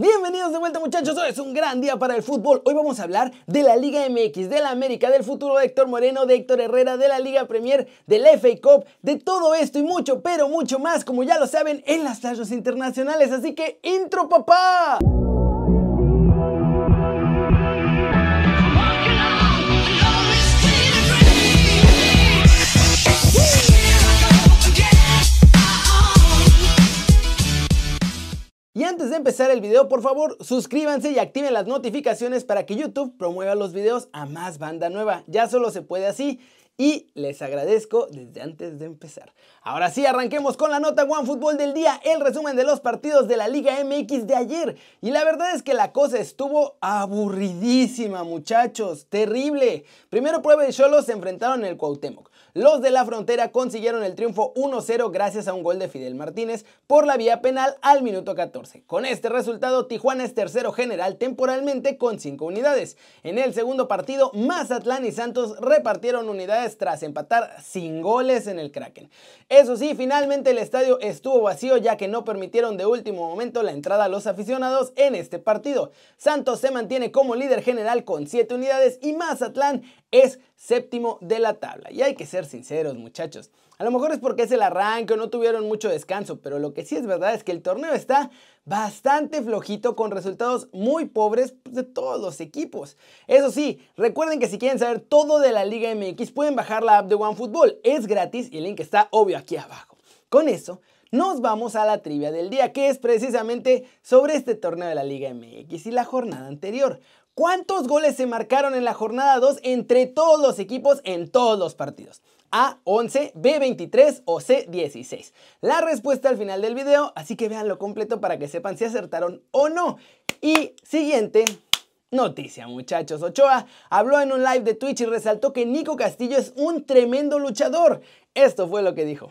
Bienvenidos de vuelta muchachos, hoy es un gran día para el fútbol. Hoy vamos a hablar de la Liga MX, de la América, del futuro de Héctor Moreno, de Héctor Herrera, de la Liga Premier, del FA Cup, de todo esto y mucho, pero mucho más, como ya lo saben, en las tallos internacionales. Así que, intro papá. Empezar el video, por favor, suscríbanse y activen las notificaciones para que YouTube promueva los videos a más banda nueva. Ya solo se puede así y les agradezco desde antes de empezar. Ahora sí, arranquemos con la nota One Fútbol del día, el resumen de los partidos de la Liga MX de ayer. Y la verdad es que la cosa estuvo aburridísima, muchachos, terrible. Primero Prueba y Cholos se enfrentaron en el Cuauhtémoc. Los de la frontera consiguieron el triunfo 1-0 gracias a un gol de Fidel Martínez por la vía penal al minuto 14. Con este resultado, Tijuana es tercero general temporalmente con 5 unidades. En el segundo partido, Mazatlán y Santos repartieron unidades tras empatar sin goles en el Kraken. Eso sí, finalmente el estadio estuvo vacío ya que no permitieron de último momento la entrada a los aficionados en este partido. Santos se mantiene como líder general con 7 unidades y Mazatlán es séptimo de la tabla. Y hay que ser sinceros, muchachos. A lo mejor es porque es el arranque o no tuvieron mucho descanso, pero lo que sí es verdad es que el torneo está bastante flojito con resultados muy pobres de todos los equipos. Eso sí, recuerden que si quieren saber todo de la Liga MX pueden bajar la app de OneFootball. Es gratis y el link está obvio aquí abajo. Con eso, nos vamos a la trivia del día, que es precisamente sobre este torneo de la Liga MX y la jornada anterior. ¿Cuántos goles se marcaron en la jornada 2 entre todos los equipos en todos los partidos? A 11, B 23 o C 16. La respuesta al final del video, así que veanlo completo para que sepan si acertaron o no. Y siguiente noticia, muchachos. Ochoa habló en un live de Twitch y resaltó que Nico Castillo es un tremendo luchador. Esto fue lo que dijo.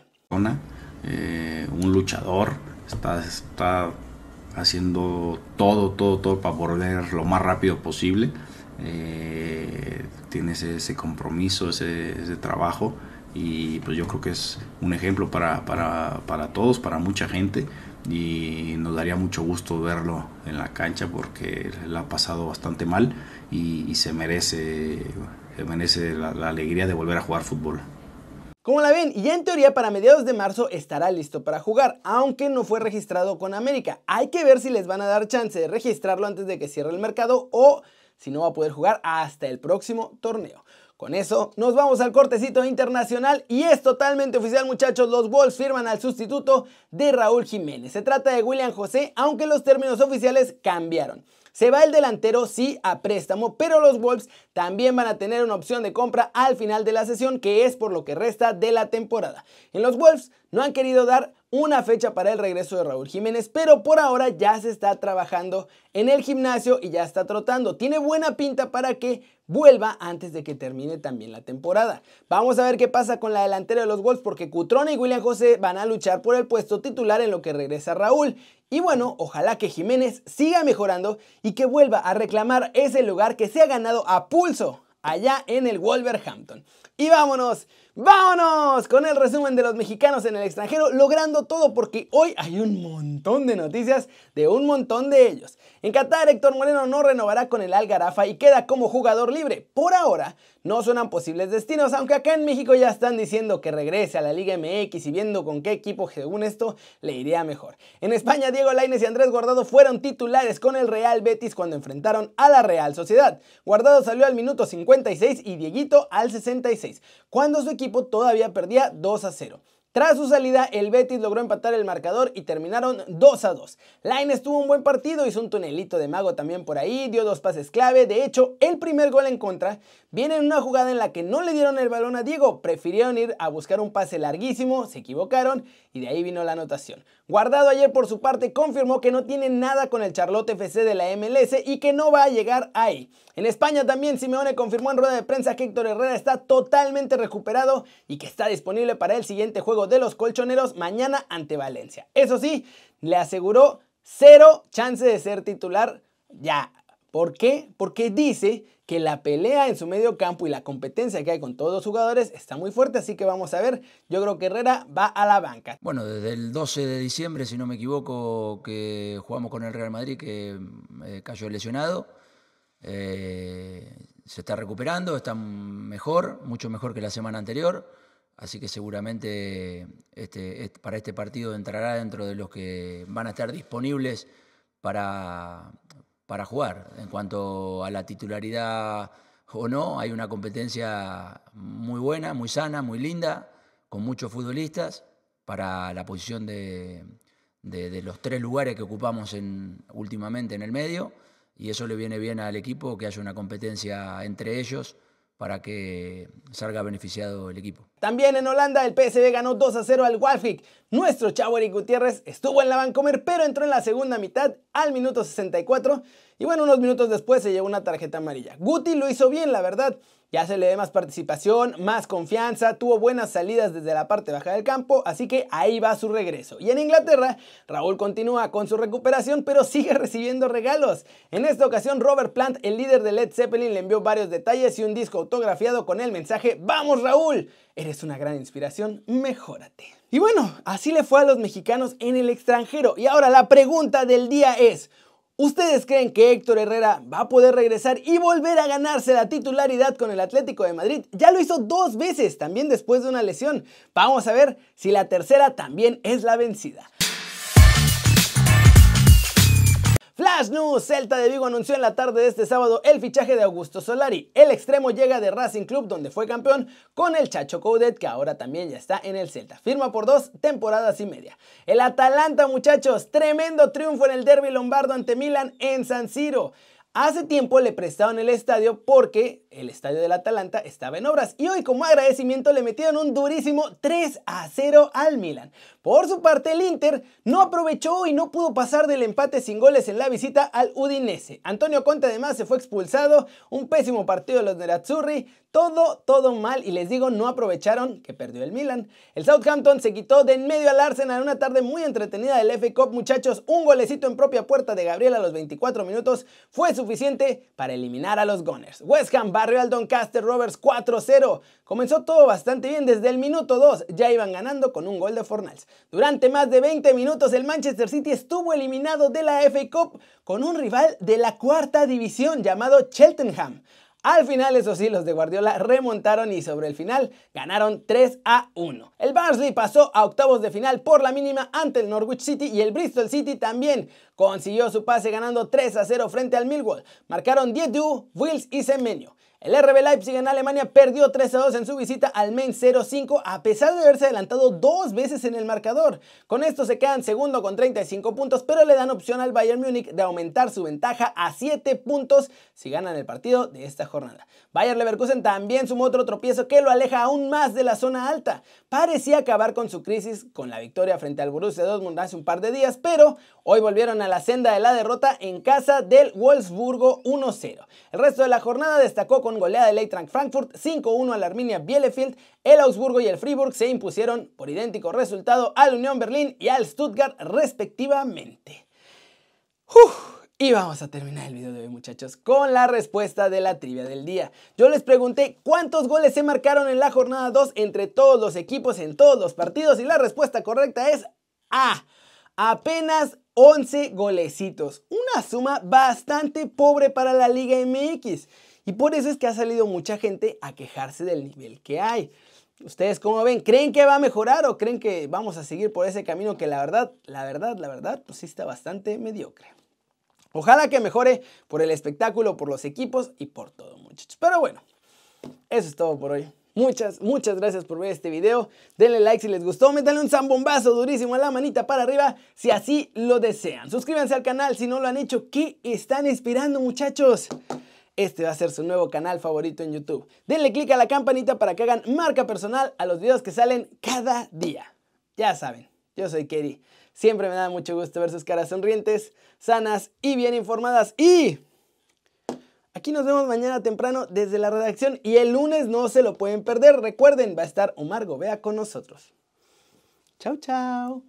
Eh, un luchador, está, está haciendo todo, todo, todo para volver lo más rápido posible. Eh, tiene ese, compromiso, ese, trabajo y pues yo creo que es un ejemplo para, para, todos, para mucha gente y nos daría mucho gusto verlo en la cancha porque él ha pasado bastante mal y, se merece, merece la alegría de volver a jugar fútbol. Como la ven, ya en teoría para mediados de marzo estará listo para jugar, aunque no fue registrado con América. Hay que ver si les van a dar chance de registrarlo antes de que cierre el mercado o si no va a poder jugar hasta el próximo torneo. Con eso nos vamos al cortecito internacional y es totalmente oficial muchachos, los Wolves firman al sustituto de Raúl Jiménez. Se trata de William José, aunque los términos oficiales cambiaron. Se va el delantero, sí, a préstamo, pero los Wolves también van a tener una opción de compra al final de la sesión, que es por lo que resta de la temporada. En los Wolves no han querido dar una fecha para el regreso de Raúl Jiménez, pero por ahora ya se está trabajando en el gimnasio y ya está trotando. Tiene buena pinta para que vuelva antes de que termine también la temporada. Vamos a ver qué pasa con la delantera de los Wolves porque Cutrone y William José van a luchar por el puesto titular en lo que regresa Raúl. Y bueno, ojalá que Jiménez siga mejorando y que vuelva a reclamar ese lugar que se ha ganado a pulso allá en el Wolverhampton. Y vámonos, vámonos con el resumen de los mexicanos en el extranjero, logrando todo porque hoy hay un montón de noticias de un montón de ellos. En Qatar, Héctor Moreno no renovará con el Algarafa y queda como jugador libre. Por ahora, no suenan posibles destinos, aunque acá en México ya están diciendo que regrese a la Liga MX y viendo con qué equipo según esto le iría mejor. En España, Diego Lainez y Andrés Guardado fueron titulares con el Real Betis cuando enfrentaron a la Real Sociedad. Guardado salió al minuto 56 y Dieguito al 66, cuando su equipo todavía perdía 2 a 0. Tras su salida, el Betis logró empatar el marcador y terminaron 2 a 2. Laines tuvo un buen partido, hizo un tunelito de mago también por ahí, dio dos pases clave. De hecho, el primer gol en contra viene en una jugada en la que no le dieron el balón a Diego, prefirieron ir a buscar un pase larguísimo, se equivocaron y de ahí vino la anotación. Guardado ayer por su parte confirmó que no tiene nada con el Charlotte FC de la MLS y que no va a llegar ahí. En España también Simeone confirmó en rueda de prensa que Héctor Herrera está totalmente recuperado y que está disponible para el siguiente juego de los colchoneros mañana ante Valencia. Eso sí, le aseguró cero chance de ser titular ya ¿Por qué? Porque dice que la pelea en su medio campo y la competencia que hay con todos los jugadores está muy fuerte, así que vamos a ver. Yo creo que Herrera va a la banca. Bueno, desde el 12 de diciembre, si no me equivoco, que jugamos con el Real Madrid, que eh, cayó lesionado. Eh, se está recuperando, está mejor, mucho mejor que la semana anterior. Así que seguramente este, para este partido entrará dentro de los que van a estar disponibles para, para jugar. En cuanto a la titularidad o no, hay una competencia muy buena, muy sana, muy linda, con muchos futbolistas para la posición de, los tres lugares que ocupamos en, últimamente en el medio. Y eso le viene bien al equipo que haya una competencia entre ellos para que salga beneficiado el equipo. También en Holanda el PSV ganó 2 a 0 al Walfik. Nuestro chavo Gutiérrez estuvo en la Vancomer, pero entró en la segunda mitad al minuto 64 y bueno, unos minutos después se llevó una tarjeta amarilla. Guti lo hizo bien, la verdad. Ya se le dé más participación, más confianza, tuvo buenas salidas desde la parte baja del campo, así que ahí va su regreso. Y en Inglaterra, Raúl continúa con su recuperación, pero sigue recibiendo regalos. En esta ocasión, Robert Plant, el líder de Led Zeppelin, le envió varios detalles y un disco autografiado con el mensaje, ¡Vamos Raúl! Eres una gran inspiración, mejórate. Y bueno, así le fue a los mexicanos en el extranjero. Y ahora la pregunta del día es, ¿Ustedes creen que Héctor Herrera va a poder regresar y volver a ganarse la titularidad con el Atlético de Madrid? Ya lo hizo dos veces, también después de una lesión. Vamos a ver si la tercera también es la vencida. Flash News, Celta de Vigo anunció en la tarde de este sábado el fichaje de Augusto Solari. El extremo llega de Racing Club donde fue campeón con el Chacho Coudet que ahora también ya está en el Celta. Firma por dos temporadas y media. El Atalanta muchachos, tremendo triunfo en el derby lombardo ante Milan en San Siro. Hace tiempo le prestaron el estadio porque el estadio del Atalanta estaba en obras y hoy como agradecimiento le metieron un durísimo 3 a 0 al Milan. Por su parte el Inter no aprovechó y no pudo pasar del empate sin goles en la visita al Udinese. Antonio Conte además se fue expulsado, un pésimo partido de los Nerazzurri, todo, todo mal y les digo, no aprovecharon que perdió el Milan. El Southampton se quitó de en medio al Arsenal una tarde muy entretenida del FA Cup, muchachos. Un golecito en propia puerta de Gabriel a los 24 minutos fue suficiente para eliminar a los Gunners. West Ham barrió al Doncaster Rovers 4-0. Comenzó todo bastante bien desde el minuto 2, ya iban ganando con un gol de Fornals. Durante más de 20 minutos el Manchester City estuvo eliminado de la FA Cup con un rival de la cuarta división llamado Cheltenham. Al final, eso sí, los de Guardiola remontaron y sobre el final ganaron 3 a 1. El Barnsley pasó a octavos de final por la mínima ante el Norwich City y el Bristol City también consiguió su pase ganando 3 a 0 frente al Millwall. Marcaron Diedu, Wills y Semenyo. El RB Leipzig en Alemania perdió 3 a 2 en su visita al Mainz 05 a pesar de haberse adelantado dos veces en el marcador. Con esto se quedan segundo con 35 puntos, pero le dan opción al Bayern Múnich de aumentar su ventaja a 7 puntos si ganan el partido de esta jornada. Bayern Leverkusen también sumó otro tropiezo que lo aleja aún más de la zona alta. Parecía acabar con su crisis con la victoria frente al Borussia Dortmund hace un par de días, pero hoy volvieron a la senda de la derrota en casa del Wolfsburgo 1-0. El resto de la jornada destacó con goleada del Eintracht Frankfurt 5-1 al Arminia Bielefeld, el Augsburgo y el Fribourg se impusieron por idéntico resultado al Unión Berlín y al Stuttgart respectivamente. Y vamos a terminar el video de hoy muchachos con la respuesta de la trivia del día. Yo les pregunté cuántos goles se marcaron en la jornada 2 entre todos los equipos en todos los partidos y la respuesta correcta es A. Apenas 11 golecitos. Una suma bastante pobre para la Liga MX. Y por eso es que ha salido mucha gente a quejarse del nivel que hay. ¿Ustedes cómo ven? ¿Creen que va a mejorar o creen que vamos a seguir por ese camino que la verdad, la verdad, la verdad, pues sí está bastante mediocre? Ojalá que mejore por el espectáculo, por los equipos y por todo, muchachos. Pero bueno, eso es todo por hoy. Muchas, muchas gracias por ver este video. Denle like si les gustó. Métanle un zambombazo durísimo a la manita para arriba si así lo desean. Suscríbanse al canal si no lo han hecho. ¿Qué están esperando, muchachos? Este va a ser su nuevo canal favorito en YouTube. Denle click a la campanita para que hagan marca personal a los videos que salen cada día. Ya saben, yo soy Kerry. Siempre me da mucho gusto ver sus caras sonrientes, sanas y bien informadas. Y aquí nos vemos mañana temprano desde la redacción y el lunes no se lo pueden perder. Recuerden, va a estar Omar Gobea con nosotros. Chao, chao.